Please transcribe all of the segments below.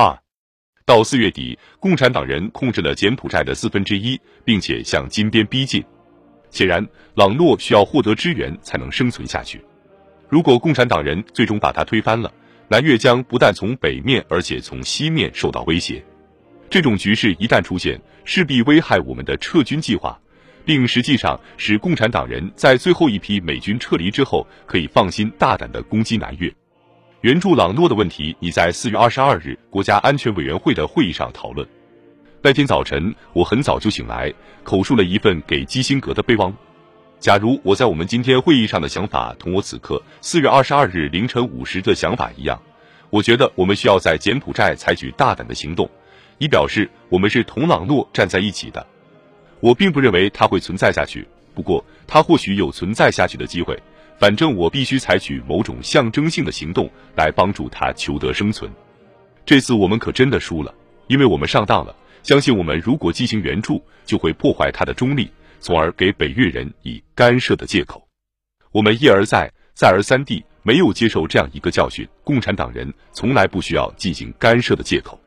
二，到四月底，共产党人控制了柬埔寨的四分之一，并且向金边逼近。显然，朗诺需要获得支援才能生存下去。如果共产党人最终把他推翻了，南越将不但从北面，而且从西面受到威胁。这种局势一旦出现，势必危害我们的撤军计划，并实际上使共产党人在最后一批美军撤离之后，可以放心大胆的攻击南越。援助朗诺的问题，已在四月二十二日国家安全委员会的会议上讨论。那天早晨，我很早就醒来，口述了一份给基辛格的备忘录。假如我在我们今天会议上的想法同我此刻四月二十二日凌晨五时的想法一样，我觉得我们需要在柬埔寨采取大胆的行动。以表示我们是同朗诺站在一起的。我并不认为它会存在下去，不过它或许有存在下去的机会。反正我必须采取某种象征性的行动来帮助他求得生存。这次我们可真的输了，因为我们上当了。相信我们如果进行援助，就会破坏他的中立，从而给北越人以干涉的借口。我们一而再、再而三地没有接受这样一个教训：共产党人从来不需要进行干涉的借口。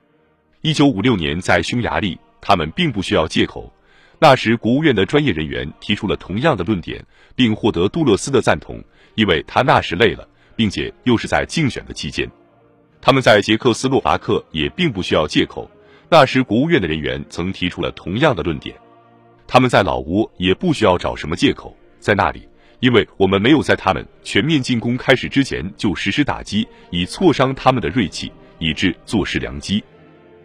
一九五六年在匈牙利，他们并不需要借口。那时国务院的专业人员提出了同样的论点，并获得杜勒斯的赞同，因为他那时累了，并且又是在竞选的期间。他们在捷克斯洛伐克也并不需要借口。那时国务院的人员曾提出了同样的论点。他们在老挝也不需要找什么借口，在那里，因为我们没有在他们全面进攻开始之前就实施打击，以挫伤他们的锐气，以致坐失良机。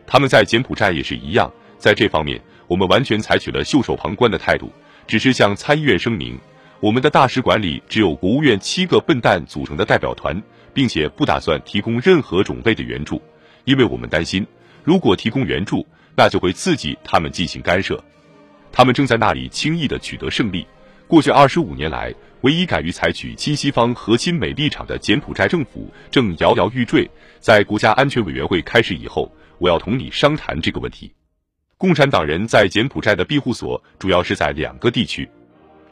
他们在柬埔寨也是一样，在这方面，我们完全采取了袖手旁观的态度，只是向参议院声明，我们的大使馆里只有国务院七个笨蛋组成的代表团，并且不打算提供任何种类的援助，因为我们担心，如果提供援助，那就会刺激他们进行干涉。他们正在那里轻易的取得胜利。过去二十五年来，唯一敢于采取亲西方和亲美立场的柬埔寨政府正摇摇欲坠。在国家安全委员会开始以后。我要同你商谈这个问题。共产党人在柬埔寨的庇护所主要是在两个地区，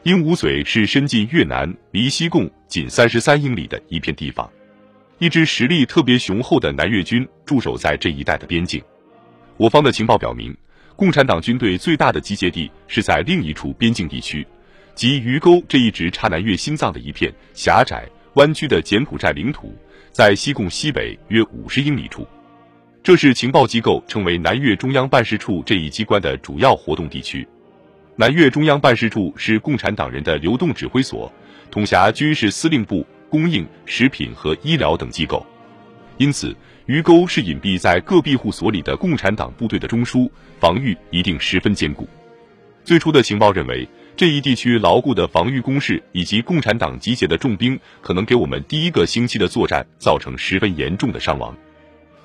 鹦鹉嘴是伸进越南离西贡仅三十三英里的一片地方，一支实力特别雄厚的南越军驻守在这一带的边境。我方的情报表明，共产党军队最大的集结地是在另一处边境地区，即鱼沟这一直插南越心脏的一片狭窄弯曲的柬埔寨领土，在西贡西北约五十英里处。这是情报机构称为南越中央办事处这一机关的主要活动地区。南越中央办事处是共产党人的流动指挥所，统辖军事司令部、供应、食品和医疗等机构。因此，鱼沟是隐蔽在各庇护所里的共产党部队的中枢，防御一定十分坚固。最初的情报认为，这一地区牢固的防御工事以及共产党集结的重兵，可能给我们第一个星期的作战造成十分严重的伤亡。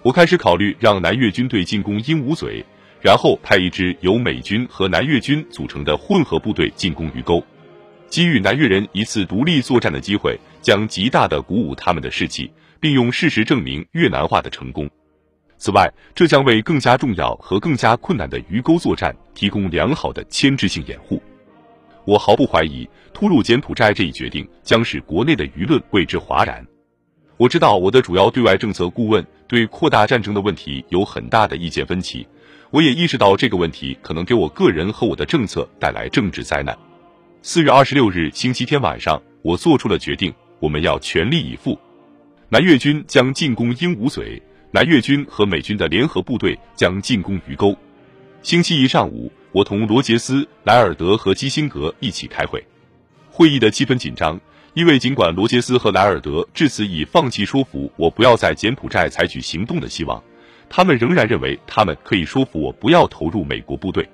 我开始考虑让南越军队进攻鹦鹉嘴，然后派一支由美军和南越军组成的混合部队进攻鱼钩，给予南越人一次独立作战的机会，将极大的鼓舞他们的士气，并用事实证明越南化的成功。此外，这将为更加重要和更加困难的鱼钩作战提供良好的牵制性掩护。我毫不怀疑，突入柬埔寨这一决定将使国内的舆论为之哗然。我知道我的主要对外政策顾问对扩大战争的问题有很大的意见分歧，我也意识到这个问题可能给我个人和我的政策带来政治灾难。四月二十六日星期天晚上，我做出了决定，我们要全力以赴。南越军将进攻鹦鹉嘴，南越军和美军的联合部队将进攻鱼沟。星期一上午，我同罗杰斯、莱尔德和基辛格一起开会，会议的气氛紧张。因为尽管罗杰斯和莱尔德至此已放弃说服我不要在柬埔寨采取行动的希望，他们仍然认为他们可以说服我不要投入美国部队。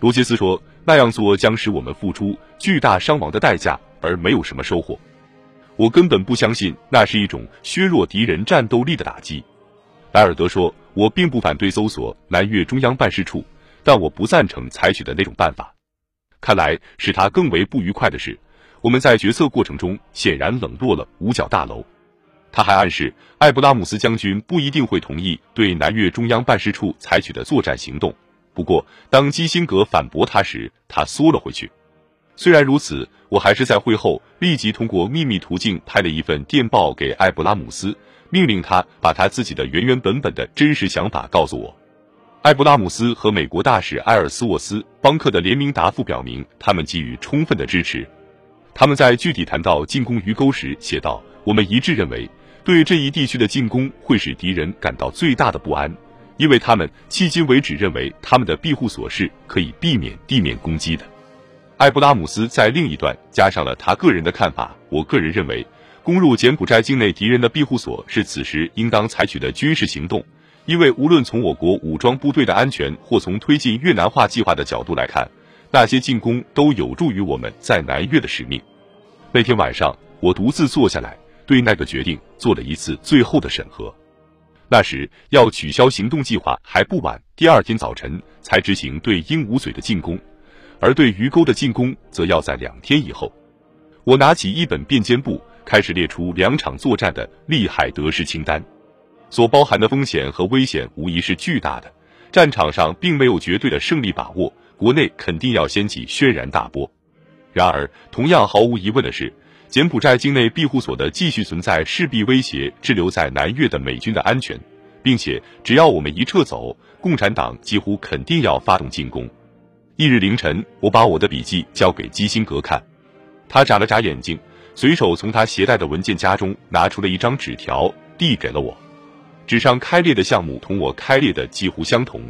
罗杰斯说，那样做将使我们付出巨大伤亡的代价，而没有什么收获。我根本不相信那是一种削弱敌人战斗力的打击。莱尔德说，我并不反对搜索南越中央办事处，但我不赞成采取的那种办法。看来使他更为不愉快的是。我们在决策过程中显然冷落了五角大楼。他还暗示艾布拉姆斯将军不一定会同意对南越中央办事处采取的作战行动。不过，当基辛格反驳他时，他缩了回去。虽然如此，我还是在会后立即通过秘密途径拍了一份电报给艾布拉姆斯，命令他把他自己的原原本本的真实想法告诉我。埃布拉姆斯和美国大使埃尔斯沃斯邦克的联名答复表明，他们给予充分的支持。他们在具体谈到进攻鱼钩时写道：“我们一致认为，对这一地区的进攻会使敌人感到最大的不安，因为他们迄今为止认为他们的庇护所是可以避免地面攻击的。”埃布拉姆斯在另一段加上了他个人的看法：“我个人认为，攻入柬埔寨境内敌人的庇护所是此时应当采取的军事行动，因为无论从我国武装部队的安全，或从推进越南化计划的角度来看。”那些进攻都有助于我们在南越的使命。那天晚上，我独自坐下来，对那个决定做了一次最后的审核。那时要取消行动计划还不晚，第二天早晨才执行对鹦鹉嘴的进攻，而对鱼钩的进攻则要在两天以后。我拿起一本便笺簿，开始列出两场作战的利害得失清单，所包含的风险和危险无疑是巨大的。战场上并没有绝对的胜利把握。国内肯定要掀起轩然大波，然而同样毫无疑问的是，柬埔寨境内庇护所的继续存在势必威胁滞留在南越的美军的安全，并且只要我们一撤走，共产党几乎肯定要发动进攻。翌日凌晨，我把我的笔记交给基辛格看，他眨了眨眼睛，随手从他携带的文件夹中拿出了一张纸条，递给了我，纸上开裂的项目同我开裂的几乎相同。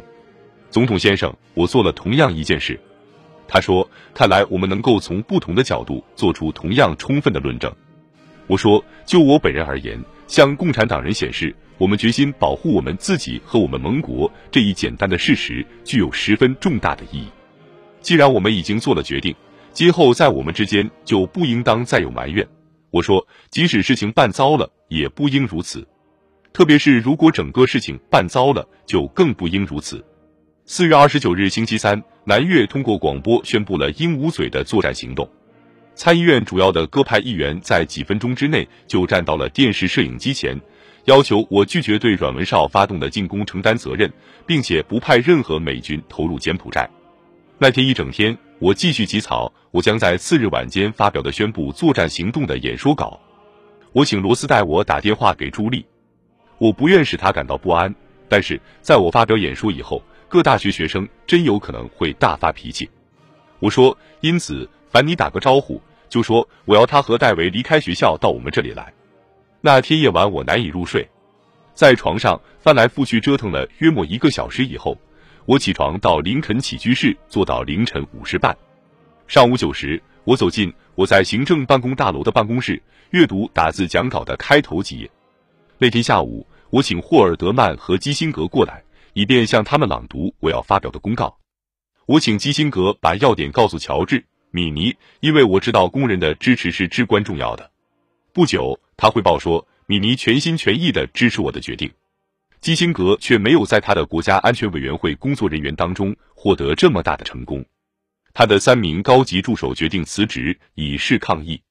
总统先生，我做了同样一件事。他说：“看来我们能够从不同的角度做出同样充分的论证。”我说：“就我本人而言，向共产党人显示我们决心保护我们自己和我们盟国这一简单的事实，具有十分重大的意义。既然我们已经做了决定，今后在我们之间就不应当再有埋怨。”我说：“即使事情办糟了，也不应如此。特别是如果整个事情办糟了，就更不应如此。”四月二十九日星期三，南越通过广播宣布了鹦鹉嘴的作战行动。参议院主要的各派议员在几分钟之内就站到了电视摄影机前，要求我拒绝对阮文绍发动的进攻承担责任，并且不派任何美军投入柬埔寨。那天一整天，我继续起草我将在次日晚间发表的宣布作战行动的演说稿。我请罗斯代我打电话给朱莉，我不愿使他感到不安，但是在我发表演说以后。各大学学生真有可能会大发脾气，我说，因此，凡你打个招呼，就说我要他和戴维离开学校到我们这里来。那天夜晚我难以入睡，在床上翻来覆去折腾了约莫一个小时以后，我起床到林肯起居室坐到凌晨五时半。上午九时，我走进我在行政办公大楼的办公室，阅读打字讲稿的开头几页。那天下午，我请霍尔德曼和基辛格过来。以便向他们朗读我要发表的公告，我请基辛格把要点告诉乔治·米尼，因为我知道工人的支持是至关重要的。不久，他汇报说，米尼全心全意的支持我的决定。基辛格却没有在他的国家安全委员会工作人员当中获得这么大的成功。他的三名高级助手决定辞职以示抗议。